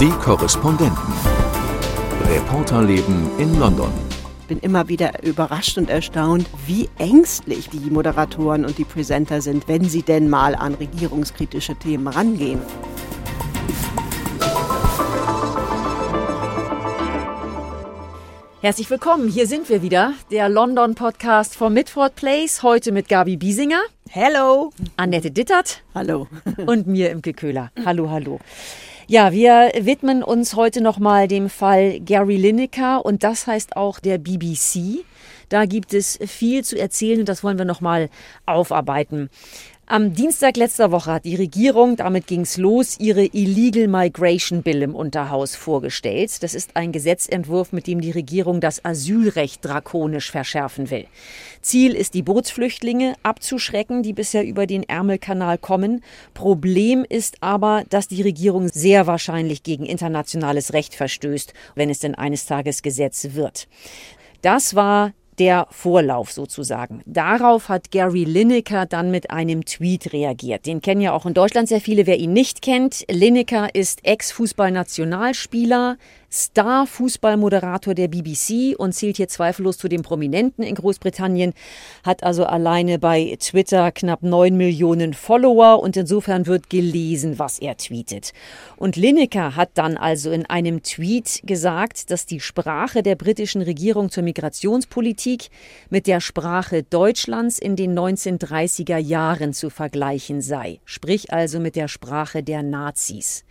Die Korrespondenten. Reporterleben in London. Ich bin immer wieder überrascht und erstaunt, wie ängstlich die Moderatoren und die Presenter sind, wenn sie denn mal an regierungskritische Themen rangehen. Herzlich willkommen, hier sind wir wieder, der London Podcast vom Midford Place, heute mit Gabi Biesinger. Hello. Annette Dittert. Hallo. Und mir Imke Köhler. Hallo, hallo. Ja, wir widmen uns heute nochmal dem Fall Gary Lineker und das heißt auch der BBC. Da gibt es viel zu erzählen und das wollen wir nochmal aufarbeiten. Am Dienstag letzter Woche hat die Regierung, damit ging's los, ihre Illegal Migration Bill im Unterhaus vorgestellt. Das ist ein Gesetzentwurf, mit dem die Regierung das Asylrecht drakonisch verschärfen will. Ziel ist, die Bootsflüchtlinge abzuschrecken, die bisher über den Ärmelkanal kommen. Problem ist aber, dass die Regierung sehr wahrscheinlich gegen internationales Recht verstößt, wenn es denn eines Tages Gesetz wird. Das war der Vorlauf sozusagen. Darauf hat Gary Lineker dann mit einem Tweet reagiert. Den kennen ja auch in Deutschland sehr viele. Wer ihn nicht kennt, Lineker ist Ex-Fußballnationalspieler, Star-Fußballmoderator der BBC und zählt hier zweifellos zu den Prominenten in Großbritannien, hat also alleine bei Twitter knapp neun Millionen Follower und insofern wird gelesen, was er tweetet. Und Lineker hat dann also in einem Tweet gesagt, dass die Sprache der britischen Regierung zur Migrationspolitik mit der Sprache Deutschlands in den 1930er Jahren zu vergleichen sei, sprich also mit der Sprache der Nazis.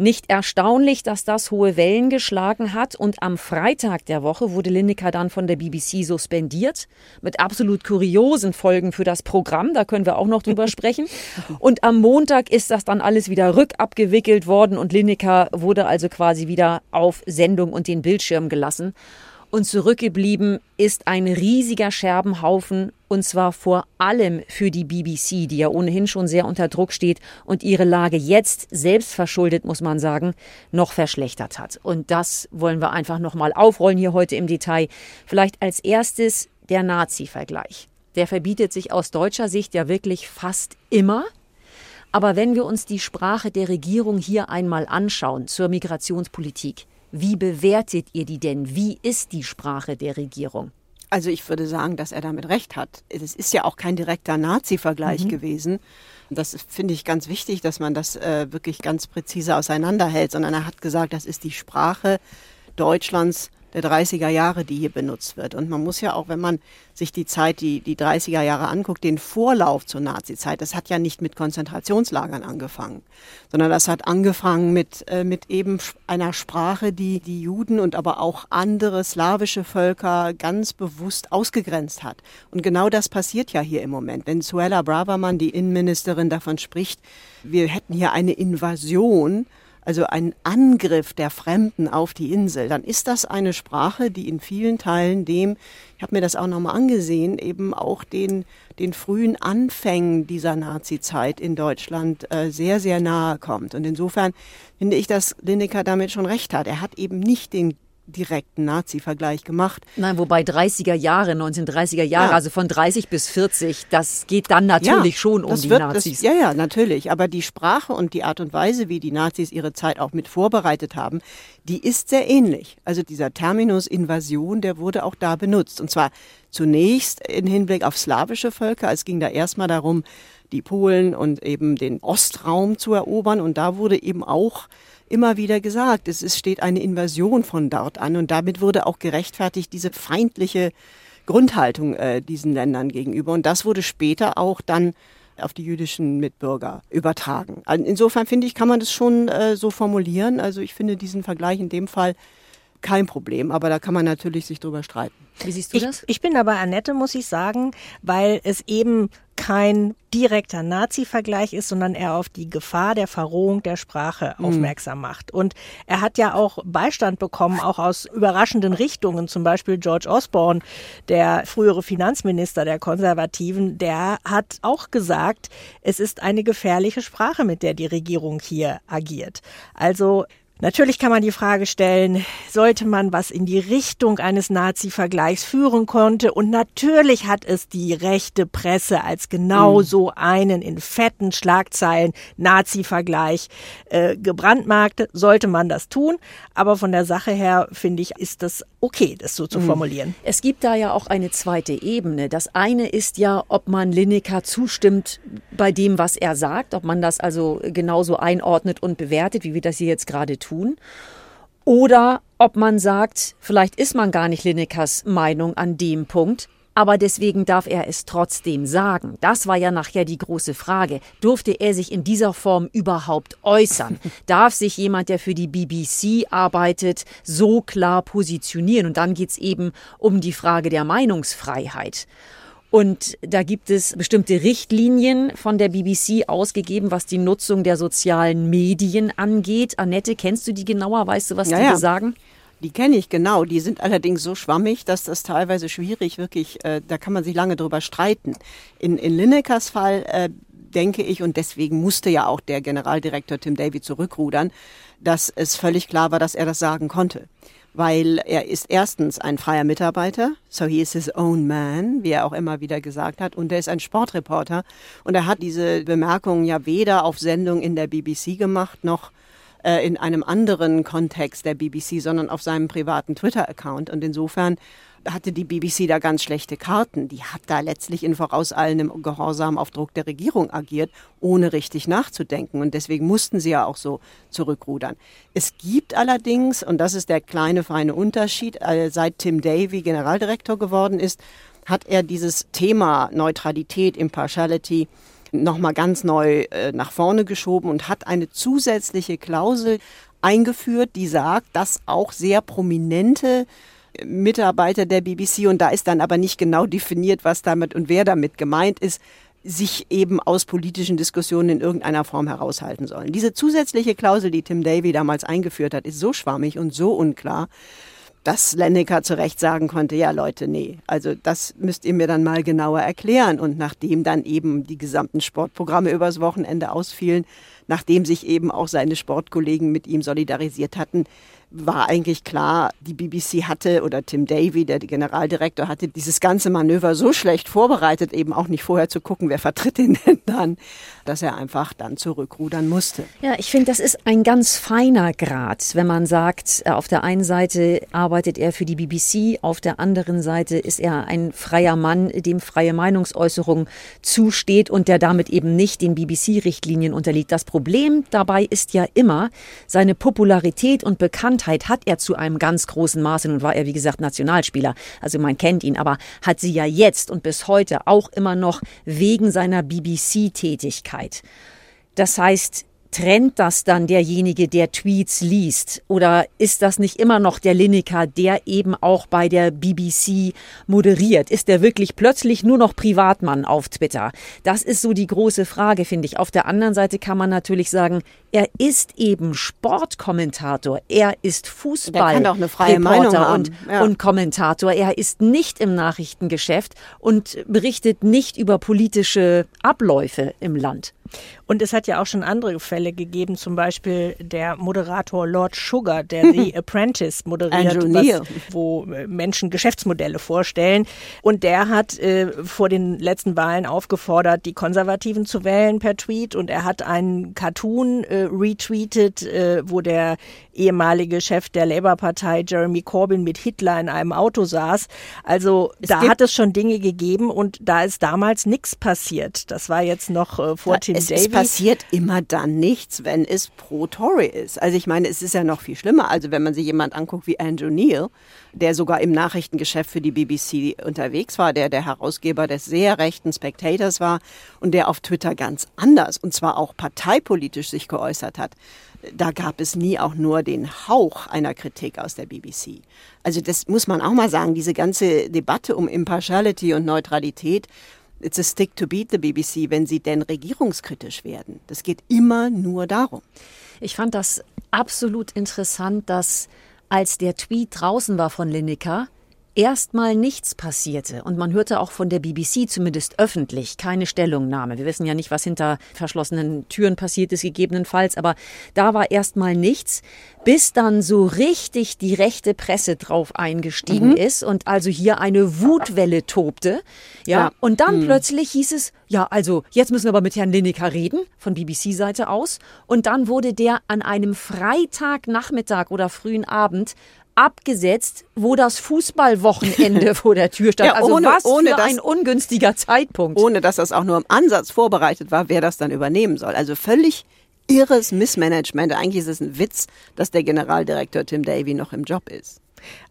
Nicht erstaunlich, dass das hohe Wellen geschlagen hat und am Freitag der Woche wurde Lineker dann von der BBC suspendiert mit absolut kuriosen Folgen für das Programm, da können wir auch noch drüber sprechen. Und am Montag ist das dann alles wieder rückabgewickelt worden und Lineker wurde also quasi wieder auf Sendung und den Bildschirm gelassen. Und zurückgeblieben ist ein riesiger Scherbenhaufen, und zwar vor allem für die BBC, die ja ohnehin schon sehr unter Druck steht und ihre Lage jetzt, selbst verschuldet, muss man sagen, noch verschlechtert hat. Und das wollen wir einfach nochmal aufrollen hier heute im Detail. Vielleicht als erstes der Nazi-Vergleich. Der verbietet sich aus deutscher Sicht ja wirklich fast immer. Aber wenn wir uns die Sprache der Regierung hier einmal anschauen zur Migrationspolitik, wie bewertet ihr die denn? Wie ist die Sprache der Regierung? Also ich würde sagen, dass er damit recht hat. Es ist ja auch kein direkter Nazi-Vergleich mhm. gewesen. Das finde ich ganz wichtig, dass man das äh, wirklich ganz präzise auseinanderhält, sondern er hat gesagt, das ist die Sprache Deutschlands der 30er Jahre, die hier benutzt wird. Und man muss ja auch, wenn man sich die Zeit, die, die 30er Jahre anguckt, den Vorlauf zur Nazizeit, das hat ja nicht mit Konzentrationslagern angefangen, sondern das hat angefangen mit, äh, mit eben einer Sprache, die die Juden und aber auch andere slawische Völker ganz bewusst ausgegrenzt hat. Und genau das passiert ja hier im Moment. Wenn Suella Braverman, die Innenministerin, davon spricht, wir hätten hier eine Invasion, also ein Angriff der Fremden auf die Insel, dann ist das eine Sprache, die in vielen Teilen dem, ich habe mir das auch nochmal angesehen, eben auch den, den frühen Anfängen dieser Nazi-Zeit in Deutschland äh, sehr, sehr nahe kommt. Und insofern finde ich, dass Lineker damit schon recht hat. Er hat eben nicht den direkten Nazi-Vergleich gemacht. Nein, wobei 30er Jahre, 1930er Jahre, ja. also von 30 bis 40, das geht dann natürlich ja, schon um die wird, Nazis. Das, ja, ja, natürlich. Aber die Sprache und die Art und Weise, wie die Nazis ihre Zeit auch mit vorbereitet haben, die ist sehr ähnlich. Also dieser Terminus Invasion, der wurde auch da benutzt. Und zwar zunächst in Hinblick auf slawische Völker. Es ging da erstmal darum, die Polen und eben den Ostraum zu erobern. Und da wurde eben auch immer wieder gesagt, es ist, steht eine Invasion von dort an und damit wurde auch gerechtfertigt diese feindliche Grundhaltung äh, diesen Ländern gegenüber. Und das wurde später auch dann auf die jüdischen Mitbürger übertragen. Insofern finde ich, kann man das schon äh, so formulieren. Also ich finde diesen Vergleich in dem Fall kein Problem, aber da kann man natürlich sich drüber streiten. Wie siehst du ich, das? Ich bin aber Annette, muss ich sagen, weil es eben kein direkter Nazi-Vergleich ist, sondern er auf die Gefahr der Verrohung der Sprache mhm. aufmerksam macht. Und er hat ja auch Beistand bekommen, auch aus überraschenden Richtungen. Zum Beispiel George Osborne, der frühere Finanzminister der Konservativen, der hat auch gesagt, es ist eine gefährliche Sprache, mit der die Regierung hier agiert. Also Natürlich kann man die Frage stellen, sollte man was in die Richtung eines Nazi-Vergleichs führen konnte? Und natürlich hat es die rechte Presse als genau mhm. so einen in fetten Schlagzeilen Nazi-Vergleich äh, gebrandmarkt. Sollte man das tun? Aber von der Sache her finde ich, ist das okay, das so zu mhm. formulieren. Es gibt da ja auch eine zweite Ebene. Das eine ist ja, ob man Lineker zustimmt bei dem, was er sagt, ob man das also genauso einordnet und bewertet, wie wir das hier jetzt gerade tun tun. Oder ob man sagt, vielleicht ist man gar nicht Linekers Meinung an dem Punkt, aber deswegen darf er es trotzdem sagen. Das war ja nachher die große Frage. Durfte er sich in dieser Form überhaupt äußern? Darf sich jemand, der für die BBC arbeitet, so klar positionieren? Und dann geht es eben um die Frage der Meinungsfreiheit. Und da gibt es bestimmte Richtlinien von der BBC ausgegeben, was die Nutzung der sozialen Medien angeht. Annette, kennst du die genauer? Weißt du, was ja, die ja. sagen? Die kenne ich genau. Die sind allerdings so schwammig, dass das teilweise schwierig wirklich, äh, da kann man sich lange drüber streiten. In, in Linekers Fall äh, denke ich, und deswegen musste ja auch der Generaldirektor Tim Davy zurückrudern, dass es völlig klar war, dass er das sagen konnte weil er ist erstens ein freier Mitarbeiter, so he is his own man, wie er auch immer wieder gesagt hat, und er ist ein Sportreporter. Und er hat diese Bemerkungen ja weder auf Sendung in der BBC gemacht noch äh, in einem anderen Kontext der BBC, sondern auf seinem privaten Twitter-Account und insofern hatte die BBC da ganz schlechte Karten. Die hat da letztlich in vorauseilendem Gehorsam auf Druck der Regierung agiert, ohne richtig nachzudenken. Und deswegen mussten sie ja auch so zurückrudern. Es gibt allerdings, und das ist der kleine feine Unterschied, äh, seit Tim Davy Generaldirektor geworden ist, hat er dieses Thema Neutralität, Impartiality nochmal ganz neu äh, nach vorne geschoben und hat eine zusätzliche Klausel eingeführt, die sagt, dass auch sehr prominente Mitarbeiter der BBC und da ist dann aber nicht genau definiert, was damit und wer damit gemeint ist, sich eben aus politischen Diskussionen in irgendeiner Form heraushalten sollen. Diese zusätzliche Klausel, die Tim Davy damals eingeführt hat, ist so schwammig und so unklar, dass Lenneker zu Recht sagen konnte, ja Leute, nee, also das müsst ihr mir dann mal genauer erklären. Und nachdem dann eben die gesamten Sportprogramme übers Wochenende ausfielen, nachdem sich eben auch seine Sportkollegen mit ihm solidarisiert hatten, war eigentlich klar, die BBC hatte oder Tim Davy, der Generaldirektor, hatte dieses ganze Manöver so schlecht vorbereitet, eben auch nicht vorher zu gucken, wer vertritt ihn denn dann, dass er einfach dann zurückrudern musste. Ja, ich finde, das ist ein ganz feiner Grad, wenn man sagt, äh, auf der einen Seite arbeitet er für die BBC, auf der anderen Seite ist er ein freier Mann, dem freie Meinungsäußerung zusteht und der damit eben nicht den BBC-Richtlinien unterliegt. Das Problem dabei ist ja immer seine Popularität und Bekanntheit Bekanntheit hat er zu einem ganz großen Maße, nun war er wie gesagt Nationalspieler, also man kennt ihn, aber hat sie ja jetzt und bis heute auch immer noch wegen seiner BBC-Tätigkeit. Das heißt, trennt das dann derjenige, der Tweets liest? Oder ist das nicht immer noch der Lineker, der eben auch bei der BBC moderiert? Ist der wirklich plötzlich nur noch Privatmann auf Twitter? Das ist so die große Frage, finde ich. Auf der anderen Seite kann man natürlich sagen, er ist eben Sportkommentator. Er ist Fußball auch eine freie Meinung und, ja. und Kommentator. Er ist nicht im Nachrichtengeschäft und berichtet nicht über politische Abläufe im Land. Und es hat ja auch schon andere Fälle gegeben, zum Beispiel der Moderator Lord Sugar, der The Apprentice moderiert, was, wo äh, Menschen Geschäftsmodelle vorstellen. Und der hat äh, vor den letzten Wahlen aufgefordert, die Konservativen zu wählen per Tweet. Und er hat einen Cartoon äh, retweetet, äh, wo der ehemalige Chef der Labour-Partei Jeremy Corbyn mit Hitler in einem Auto saß. Also es da hat es schon Dinge gegeben und da ist damals nichts passiert. Das war jetzt noch äh, vor Tim es, Davies. Es passiert immer dann nichts, wenn es pro Tory ist. Also ich meine, es ist ja noch viel schlimmer. Also wenn man sich jemand anguckt wie Andrew Neil, der sogar im Nachrichtengeschäft für die BBC unterwegs war, der der Herausgeber des sehr rechten Spectators war und der auf Twitter ganz anders und zwar auch parteipolitisch sich geäußert hat da gab es nie auch nur den Hauch einer Kritik aus der BBC. Also das muss man auch mal sagen, diese ganze Debatte um Impartiality und Neutralität, it's a stick to beat the BBC, wenn sie denn regierungskritisch werden. Das geht immer nur darum. Ich fand das absolut interessant, dass als der Tweet draußen war von Lineker, erstmal nichts passierte und man hörte auch von der BBC zumindest öffentlich keine Stellungnahme. Wir wissen ja nicht, was hinter verschlossenen Türen passiert ist gegebenenfalls, aber da war erstmal nichts, bis dann so richtig die rechte Presse drauf eingestiegen mhm. ist und also hier eine Wutwelle tobte. Ja, ja. und dann mhm. plötzlich hieß es, ja, also jetzt müssen wir aber mit Herrn Lineker reden, von BBC-Seite aus. Und dann wurde der an einem Freitagnachmittag oder frühen Abend abgesetzt, wo das Fußballwochenende vor der Tür stand. Ja, also ohne, was ohne für das, ein ungünstiger Zeitpunkt. Ohne dass das auch nur im Ansatz vorbereitet war, wer das dann übernehmen soll. Also völlig irres Missmanagement. Eigentlich ist es ein Witz, dass der Generaldirektor Tim Davy noch im Job ist.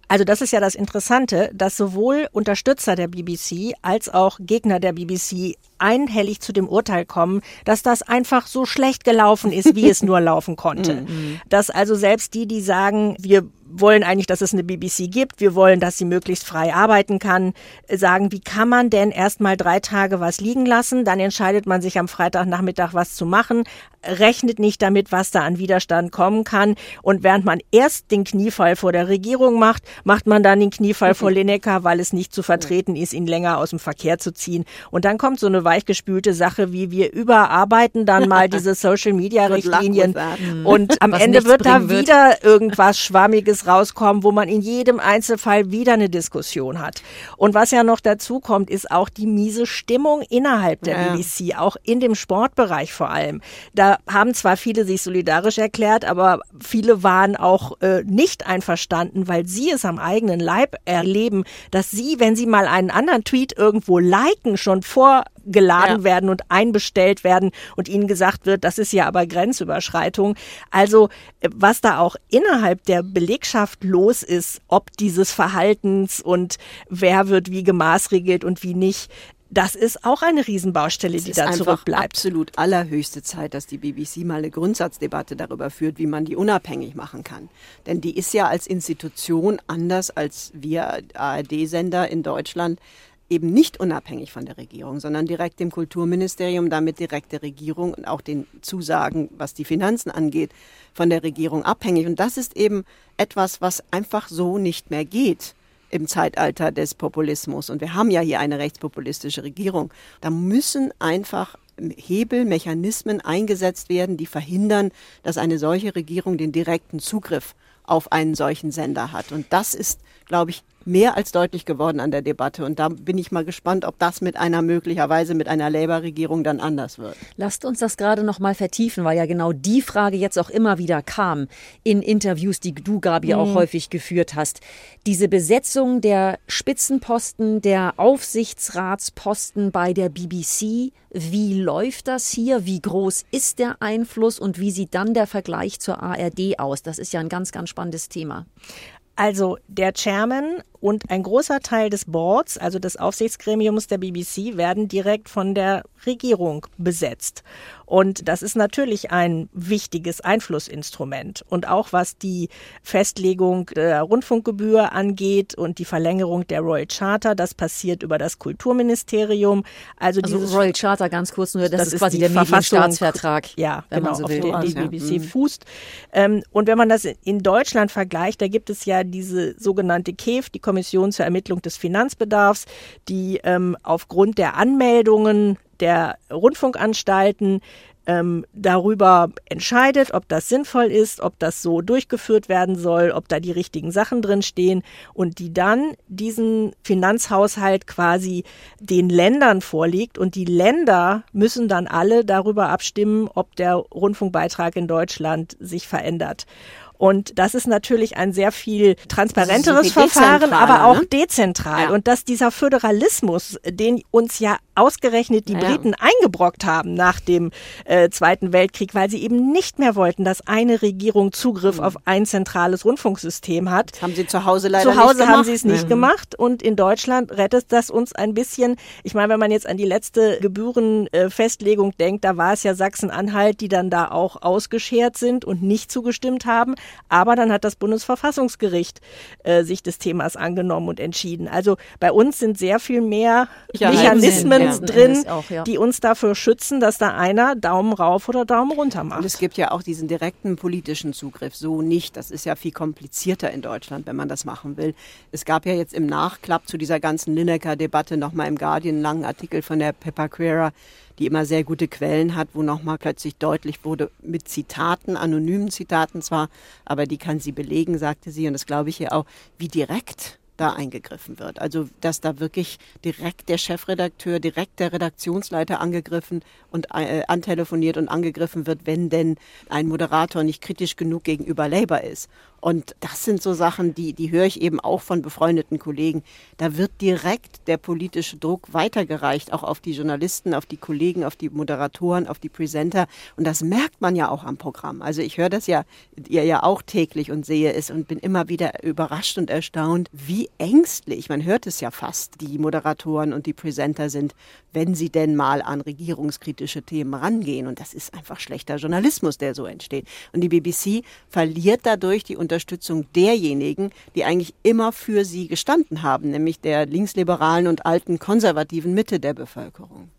Also das ist ja das Interessante, dass sowohl Unterstützer der BBC als auch Gegner der BBC einhellig zu dem Urteil kommen, dass das einfach so schlecht gelaufen ist, wie es nur laufen konnte. Mhm. dass also selbst die, die sagen, wir wollen eigentlich, dass es eine BBC gibt, wir wollen, dass sie möglichst frei arbeiten kann, sagen, wie kann man denn erst mal drei Tage was liegen lassen, dann entscheidet man sich am Freitagnachmittag was zu machen, rechnet nicht damit, was da an Widerstand kommen kann und während man erst den Kniefall vor der Regierung macht, macht man dann den Kniefall vor Lineker, weil es nicht zu vertreten ist, ihn länger aus dem Verkehr zu ziehen. Und dann kommt so eine weichgespülte Sache, wie wir überarbeiten dann mal diese Social Media Richtlinien. Und am Ende wird da wieder irgendwas schwammiges rauskommen, wo man in jedem Einzelfall wieder eine Diskussion hat. Und was ja noch dazu kommt, ist auch die miese Stimmung innerhalb der ja. BBC, auch in dem Sportbereich vor allem. Da haben zwar viele sich solidarisch erklärt, aber viele waren auch äh, nicht einverstanden, weil sie es am eigenen Leib erleben, dass sie, wenn sie mal einen anderen Tweet irgendwo liken, schon vor geladen ja. werden und einbestellt werden und ihnen gesagt wird, das ist ja aber Grenzüberschreitung. Also äh, was da auch innerhalb der Belegschaft los ist, ob dieses Verhaltens und wer wird wie gemaßregelt und wie nicht, das ist auch eine Riesenbaustelle, es die da zurückbleibt. Absolut allerhöchste Zeit, dass die BBC mal eine Grundsatzdebatte darüber führt, wie man die unabhängig machen kann. Denn die ist ja als Institution anders als wir ARD-Sender in Deutschland eben nicht unabhängig von der Regierung, sondern direkt dem Kulturministerium, damit direkt der Regierung und auch den Zusagen, was die Finanzen angeht, von der Regierung abhängig. Und das ist eben etwas, was einfach so nicht mehr geht im Zeitalter des Populismus. Und wir haben ja hier eine rechtspopulistische Regierung. Da müssen einfach Hebel, Mechanismen eingesetzt werden, die verhindern, dass eine solche Regierung den direkten Zugriff auf einen solchen Sender hat. Und das ist, glaube ich, mehr als deutlich geworden an der Debatte. Und da bin ich mal gespannt, ob das mit einer möglicherweise mit einer Labour-Regierung dann anders wird. Lasst uns das gerade noch mal vertiefen, weil ja genau die Frage jetzt auch immer wieder kam in Interviews, die du, Gabi, mhm. auch häufig geführt hast. Diese Besetzung der Spitzenposten, der Aufsichtsratsposten bei der BBC. Wie läuft das hier? Wie groß ist der Einfluss und wie sieht dann der Vergleich zur ARD aus? Das ist ja ein ganz, ganz spannendes Thema. Also der Chairman und ein großer Teil des Boards, also des Aufsichtsgremiums der BBC, werden direkt von der Regierung besetzt. Und das ist natürlich ein wichtiges Einflussinstrument. Und auch was die Festlegung der Rundfunkgebühr angeht und die Verlängerung der Royal Charter, das passiert über das Kulturministerium. Also, also Royal Charter ganz kurz nur, das, das ist quasi der Medienstaatsvertrag. Ja, genau, so auf den die BBC ja. fußt. Ähm, und wenn man das in Deutschland vergleicht, da gibt es ja diese sogenannte KEF, die Kommission zur Ermittlung des Finanzbedarfs, die ähm, aufgrund der Anmeldungen der Rundfunkanstalten ähm, darüber entscheidet, ob das sinnvoll ist, ob das so durchgeführt werden soll, ob da die richtigen Sachen drin stehen und die dann diesen Finanzhaushalt quasi den Ländern vorliegt und die Länder müssen dann alle darüber abstimmen, ob der Rundfunkbeitrag in Deutschland sich verändert. Und das ist natürlich ein sehr viel transparenteres Verfahren, aber auch ne? dezentral. Ja. Und dass dieser Föderalismus, den uns ja ausgerechnet die ja. Briten eingebrockt haben nach dem äh, Zweiten Weltkrieg, weil sie eben nicht mehr wollten, dass eine Regierung Zugriff mhm. auf ein zentrales Rundfunksystem hat. Das haben sie zu Hause leider Zu Hause haben sie es nicht mhm. gemacht und in Deutschland rettet das uns ein bisschen. Ich meine, wenn man jetzt an die letzte Gebührenfestlegung denkt, da war es ja Sachsen-Anhalt, die dann da auch ausgeschert sind und nicht zugestimmt haben. Aber dann hat das Bundesverfassungsgericht äh, sich des Themas angenommen und entschieden. Also bei uns sind sehr viel mehr Ja, Mechanismen ja, drin, auch, ja. die uns dafür schützen, dass da einer Daumen rauf oder Daumen runter macht. Und es gibt ja auch diesen direkten politischen Zugriff. So nicht. Das ist ja viel komplizierter in Deutschland, wenn man das machen will. Es gab ja jetzt im Nachklapp zu dieser ganzen Lineker-Debatte nochmal im Guardian einen langen Artikel von der Peppa Quera, die immer sehr gute Quellen hat, wo nochmal plötzlich deutlich wurde, mit Zitaten, anonymen Zitaten zwar, aber die kann sie belegen, sagte sie. Und das glaube ich ja auch, wie direkt da eingegriffen wird. Also, dass da wirklich direkt der Chefredakteur, direkt der Redaktionsleiter angegriffen und äh, antelefoniert und angegriffen wird, wenn denn ein Moderator nicht kritisch genug gegenüber Labour ist. Und das sind so Sachen, die, die höre ich eben auch von befreundeten Kollegen. Da wird direkt der politische Druck weitergereicht, auch auf die Journalisten, auf die Kollegen, auf die Moderatoren, auf die Presenter. Und das merkt man ja auch am Programm. Also ich höre das ja, ihr ja auch täglich und sehe es und bin immer wieder überrascht und erstaunt, wie ängstlich, man hört es ja fast, die Moderatoren und die Presenter sind, wenn sie denn mal an regierungskritische Themen rangehen. Und das ist einfach schlechter Journalismus, der so entsteht. Und die BBC verliert dadurch die Unterstützung derjenigen, die eigentlich immer für sie gestanden haben, nämlich der linksliberalen und alten konservativen Mitte der Bevölkerung.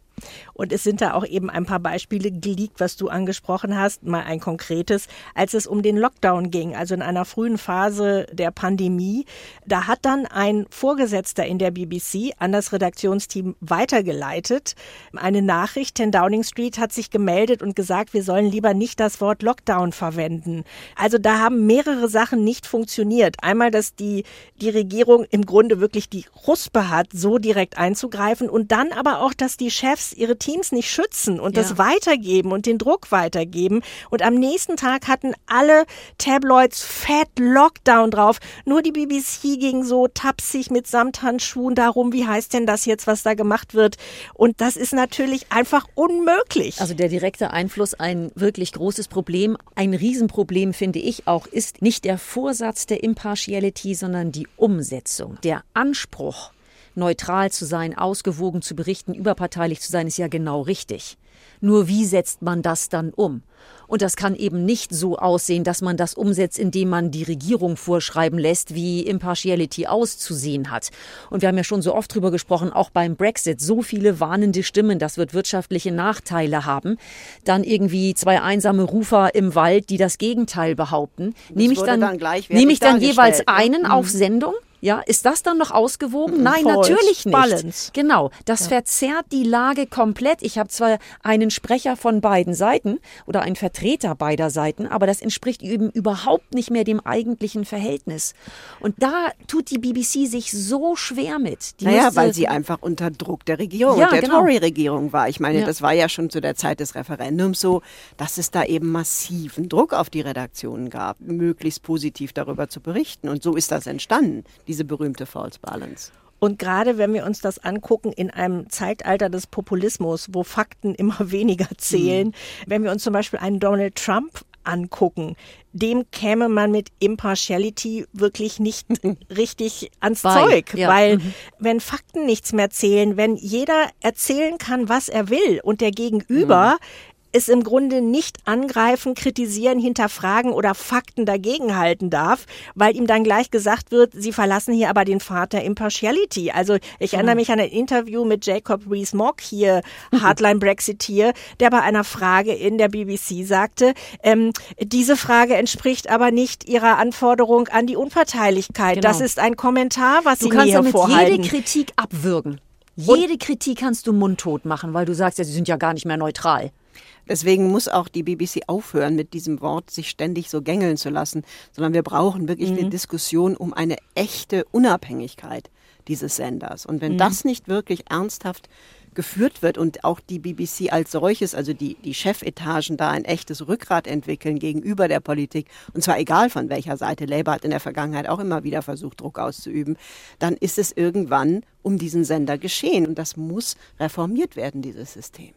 Und es sind da auch eben ein paar Beispiele geleakt, was du angesprochen hast, mal ein konkretes, als es um den Lockdown ging, also in einer frühen Phase der Pandemie. Da hat dann ein Vorgesetzter in der BBC an das Redaktionsteam weitergeleitet. Eine Nachricht, 10 Downing Street hat sich gemeldet und gesagt, wir sollen lieber nicht das Wort Lockdown verwenden. Also da haben mehrere Sachen nicht funktioniert. Einmal, dass die, die Regierung im Grunde wirklich die Ruspe hat, so direkt einzugreifen und dann aber auch, dass die Chefs ihre Teams nicht schützen und Ja. das weitergeben und den Druck weitergeben. Und am nächsten Tag hatten alle Tabloids Fat Lockdown drauf. Nur die BBC ging so tapsig mit Samthandschuhen darum, wie heißt denn das jetzt, was da gemacht wird. Und das ist natürlich einfach unmöglich. Also der direkte Einfluss ein wirklich großes Problem. Ein Riesenproblem finde ich auch ist nicht der Vorsatz der Impartiality, sondern die Umsetzung. Der Anspruch, neutral zu sein, ausgewogen zu berichten, überparteilich zu sein, ist ja genau richtig. Nur wie setzt man das dann um? Und das kann eben nicht so aussehen, dass man das umsetzt, indem man die Regierung vorschreiben lässt, wie Impartiality auszusehen hat. Und wir haben ja schon so oft drüber gesprochen, auch beim Brexit, so viele warnende Stimmen, das wird wirtschaftliche Nachteile haben. Dann irgendwie zwei einsame Rufer im Wald, die das Gegenteil behaupten. Nehme ich dann, dann nehme ich dann jeweils ne? einen auf Sendung? Ja, ist das dann noch ausgewogen? Nein, False natürlich nicht. balance. Genau, das verzerrt die Lage komplett. Ich habe zwar einen Sprecher von beiden Seiten oder einen Vertreter beider Seiten, aber das entspricht eben überhaupt nicht mehr dem eigentlichen Verhältnis. Und da tut die BBC sich so schwer mit. Die Naja, weil sie einfach unter Druck der Regierung Ja, der genau. Tory-Regierung war. Ich meine, Ja. das war ja schon zu der Zeit des Referendums so, dass es da eben massiven Druck auf die Redaktionen gab, möglichst positiv darüber zu berichten. Und so ist das entstanden, diese berühmte False Balance. Und gerade wenn wir uns das angucken in einem Zeitalter des Populismus, wo Fakten immer weniger zählen, wenn wir uns zum Beispiel einen Donald Trump angucken, dem käme man mit Impartiality wirklich nicht richtig ans Bei, Zeug, ja. weil Mhm. wenn Fakten nichts mehr zählen, wenn jeder erzählen kann, was er will und der Gegenüber es im Grunde nicht angreifen, kritisieren, hinterfragen oder Fakten dagegenhalten darf, weil ihm dann gleich gesagt wird, sie verlassen hier aber den der Impartiality. Also ich erinnere mich an ein Interview mit Jacob Rees-Mogg hier, Hardline Brexiteer, der bei einer Frage in der BBC sagte, ähm, diese Frage entspricht aber nicht ihrer Anforderung an die Unparteilichkeit. Genau. Das ist ein Kommentar, was Du sie kannst mir damit vorhalten. jede Kritik abwürgen. Jede Kritik kannst du mundtot machen, weil du sagst, ja, sie sind ja gar nicht mehr neutral. Deswegen muss auch die BBC aufhören, mit diesem Wort sich ständig so gängeln zu lassen, sondern wir brauchen wirklich eine Diskussion um eine echte Unabhängigkeit dieses Senders. Und wenn das nicht wirklich ernsthaft geführt wird und auch die BBC als solches, also die, die Chefetagen da ein echtes Rückgrat entwickeln gegenüber der Politik, und zwar egal von welcher Seite, Labour hat in der Vergangenheit auch immer wieder versucht, Druck auszuüben, dann ist es irgendwann um diesen Sender geschehen. Und das muss reformiert werden, dieses System.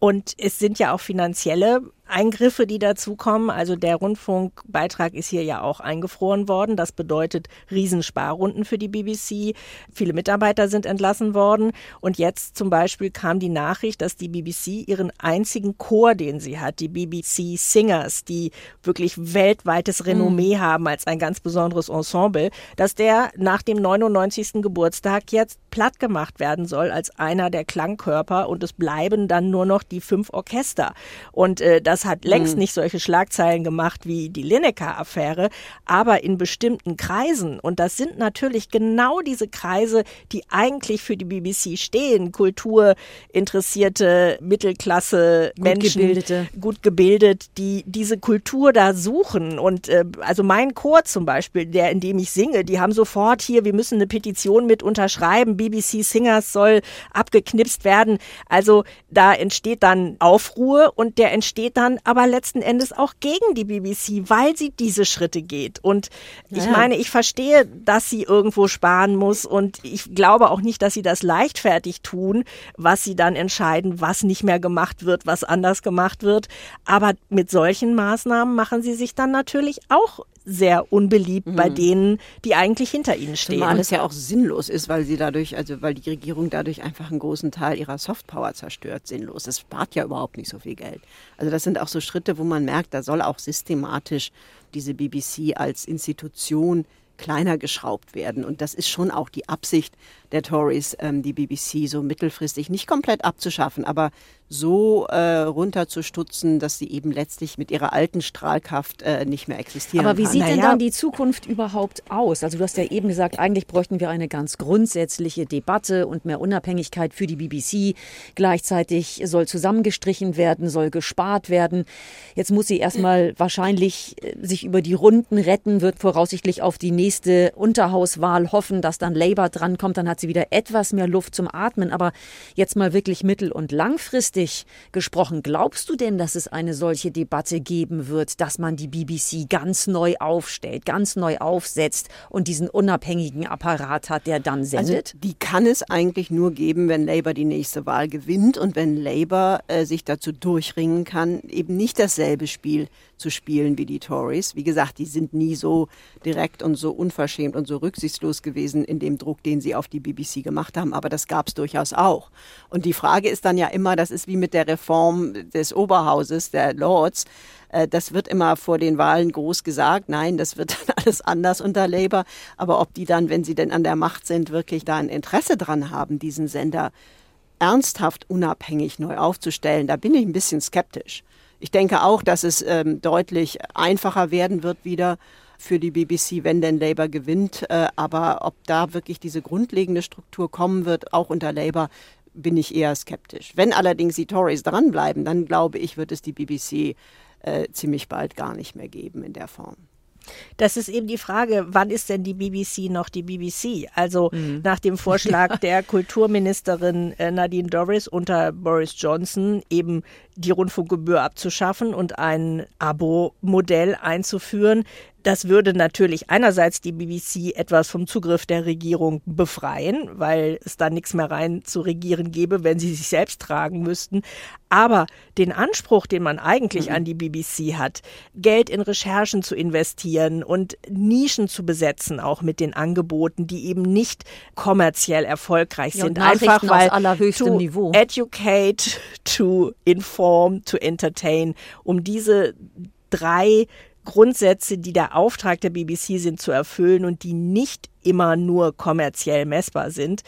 Und es sind ja auch finanzielle Eingriffe, die dazukommen. Also der Rundfunkbeitrag ist hier ja auch eingefroren worden. Das bedeutet Riesensparrunden für die BBC. Viele Mitarbeiter sind entlassen worden. Und jetzt zum Beispiel kam die Nachricht, dass die BBC ihren einzigen Chor, den sie hat, die BBC Singers, die wirklich weltweites Renommee mhm. haben als ein ganz besonderes Ensemble, dass der nach dem 99. Geburtstag jetzt platt gemacht werden soll als einer der Klangkörper und es bleiben dann nur noch die fünf Orchester. Und äh, das hat längst mhm. nicht solche Schlagzeilen gemacht wie die Lineker-Affäre, aber in bestimmten Kreisen, und das sind natürlich genau diese Kreise, die eigentlich für die BBC stehen, kulturinteressierte Mittelklasse gut Menschen, gebildete. gut gebildet, die diese Kultur da suchen. Und äh, also mein Chor zum Beispiel, der in dem ich singe, die haben sofort hier, wir müssen eine Petition mit unterschreiben, BBC Singers soll abgeknipst werden. Also da entsteht dann Aufruhr und der entsteht dann aber letzten Endes auch gegen die BBC, weil sie diese Schritte geht. Und ich ja. meine, ich verstehe, dass sie irgendwo sparen muss und ich glaube auch nicht, dass sie das leichtfertig tun, was sie dann entscheiden, was nicht mehr gemacht wird, was anders gemacht wird. Aber mit solchen Maßnahmen machen sie sich dann natürlich auch sehr unbeliebt mhm. bei denen, die eigentlich hinter ihnen stehen. Zumal es ja auch sinnlos ist, weil sie dadurch, also weil die Regierung dadurch einfach einen großen Teil ihrer Softpower zerstört, sinnlos. Es spart ja überhaupt nicht so viel Geld. Also das sind auch so Schritte, wo man merkt, da soll auch systematisch diese BBC als Institution kleiner geschraubt werden. Und das ist schon auch die Absicht der Tories, ähm, die BBC so mittelfristig nicht komplett abzuschaffen, aber so äh, runterzustutzen, dass sie eben letztlich mit ihrer alten Strahlkraft äh, nicht mehr existieren Aber wie kann. sieht naja. denn dann die Zukunft überhaupt aus? Also du hast ja eben gesagt, eigentlich bräuchten wir eine ganz grundsätzliche Debatte und mehr Unabhängigkeit für die BBC. Gleichzeitig soll zusammengestrichen werden, soll gespart werden. Jetzt muss sie erstmal wahrscheinlich äh, sich über die Runden retten, wird voraussichtlich auf die nächste Unterhauswahl hoffen, dass dann Labour drankommt. Dann hat sie wieder etwas mehr Luft zum Atmen. Aber jetzt mal wirklich mittel- und langfristig gesprochen, glaubst du denn, dass es eine solche Debatte geben wird, dass man die BBC ganz neu aufstellt, ganz neu aufsetzt und diesen unabhängigen Apparat hat, der dann also sendet? Also die kann es eigentlich nur geben, wenn Labour die nächste Wahl gewinnt und wenn Labour äh, sich dazu durchringen kann, eben nicht dasselbe Spiel zu spielen wie die Tories. Wie gesagt, die sind nie so direkt und so unverschämt und so rücksichtslos gewesen in dem Druck, den sie auf die BBC gemacht haben, aber das gab es durchaus auch. Und die Frage ist dann ja immer, das ist wie mit der Reform des Oberhauses, der Lords, äh, das wird immer vor den Wahlen groß gesagt. Nein, das wird dann alles anders unter Labour. Aber ob die dann, wenn sie denn an der Macht sind, wirklich da ein Interesse dran haben, diesen Sender ernsthaft unabhängig neu aufzustellen, da bin ich ein bisschen skeptisch. Ich denke auch, dass es ähm, deutlich einfacher werden wird wieder für die BBC, wenn denn Labour gewinnt. Äh, aber ob da wirklich diese grundlegende Struktur kommen wird, auch unter Labour, bin ich eher skeptisch. Wenn allerdings die Tories dranbleiben, dann glaube ich, wird es die BBC äh, ziemlich bald gar nicht mehr geben in der Form. Das ist eben die Frage, wann ist denn die BBC noch die BBC? Also mhm. nach dem Vorschlag der Kulturministerin äh, Nadine Dorris unter Boris Johnson eben die Rundfunkgebühr abzuschaffen und ein Abo-Modell einzuführen, das würde natürlich einerseits die BBC etwas vom Zugriff der Regierung befreien, weil es da nichts mehr rein zu regieren gäbe, wenn sie sich selbst tragen müssten. Aber den Anspruch, den man eigentlich mhm. an die BBC hat, Geld in Recherchen zu investieren und Nischen zu besetzen, auch mit den Angeboten, die eben nicht kommerziell erfolgreich ja, sind, einfach weil allerhöchstem Niveau. educate, to inform, to entertain, um diese drei Grundsätze, die der Auftrag der BBC sind, zu erfüllen und die nicht immer nur kommerziell messbar sind.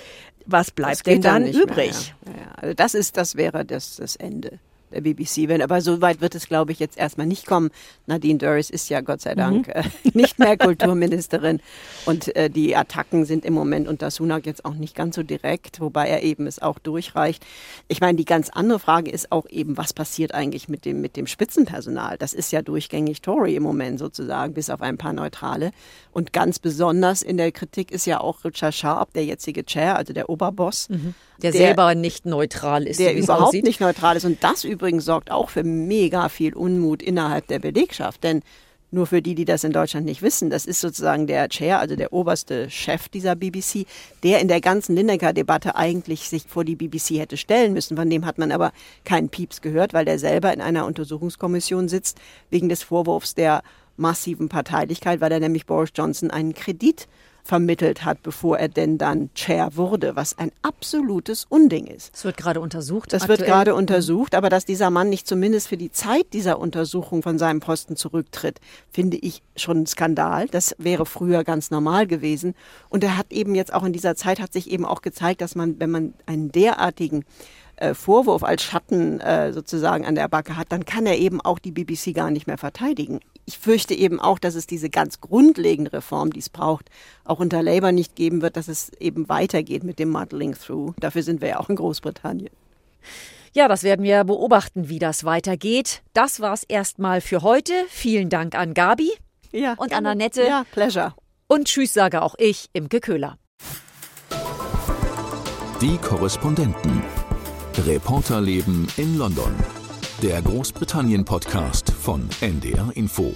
Was bleibt denn dann, übrig? Mehr, ja. Ja, also das ist, das wäre das, das Ende der BBC. Wenn, aber so weit wird es, glaube ich, jetzt erstmal nicht kommen. Nadine Dorris ist ja Gott sei Dank mhm. äh, nicht mehr Kulturministerin. Und äh, die Attacken sind im Moment unter Sunak jetzt auch nicht ganz so direkt, wobei er eben es auch durchreicht. Ich meine, die ganz andere Frage ist auch eben, was passiert eigentlich mit dem, mit dem Spitzenpersonal? Das ist ja durchgängig Tory im Moment sozusagen, bis auf ein paar Neutrale. Und ganz besonders in der Kritik ist ja auch Richard Sharp, der jetzige Chair, also der Oberboss. Mhm. Der, der, selber nicht neutral ist. Der überhaupt aussieht. nicht neutral ist. Und das übrigens sorgt auch für mega viel Unmut innerhalb der Belegschaft. Denn Nur für die, die das in Deutschland nicht wissen, das ist sozusagen der Chair, also der oberste Chef dieser BBC, der in der ganzen Lineker-Debatte eigentlich sich vor die BBC hätte stellen müssen. Von dem hat man aber keinen Pieps gehört, weil der selber in einer Untersuchungskommission sitzt wegen des Vorwurfs der massiven Parteilichkeit, weil er nämlich Boris Johnson einen Kredit vermittelt hat, bevor er denn dann Chair wurde, was ein absolutes Unding ist. Das wird gerade untersucht. Das aktuell. wird gerade untersucht, aber dass dieser Mann nicht zumindest für die Zeit dieser Untersuchung von seinem Posten zurücktritt, finde ich schon ein Skandal. Das wäre früher ganz normal gewesen. Und er hat eben jetzt auch in dieser Zeit hat sich eben auch gezeigt, dass man, wenn man einen derartigen äh, Vorwurf als Schatten äh, sozusagen an der Backe hat, dann kann er eben auch die BBC gar nicht mehr verteidigen. Ich fürchte eben auch, dass es diese ganz grundlegende Reform, die es braucht, auch unter Labour nicht geben wird, dass es eben weitergeht mit dem Muddling Through. Dafür sind wir ja auch in Großbritannien. Ja, das werden wir beobachten, wie das weitergeht. Das war's erstmal für heute. Vielen Dank an Gabi ja, und an Annette. Ja, pleasure. Und tschüss sage auch ich, Imke Köhler. Die Korrespondenten. Reporterleben in London. Der Großbritannien-Podcast von NDR Info.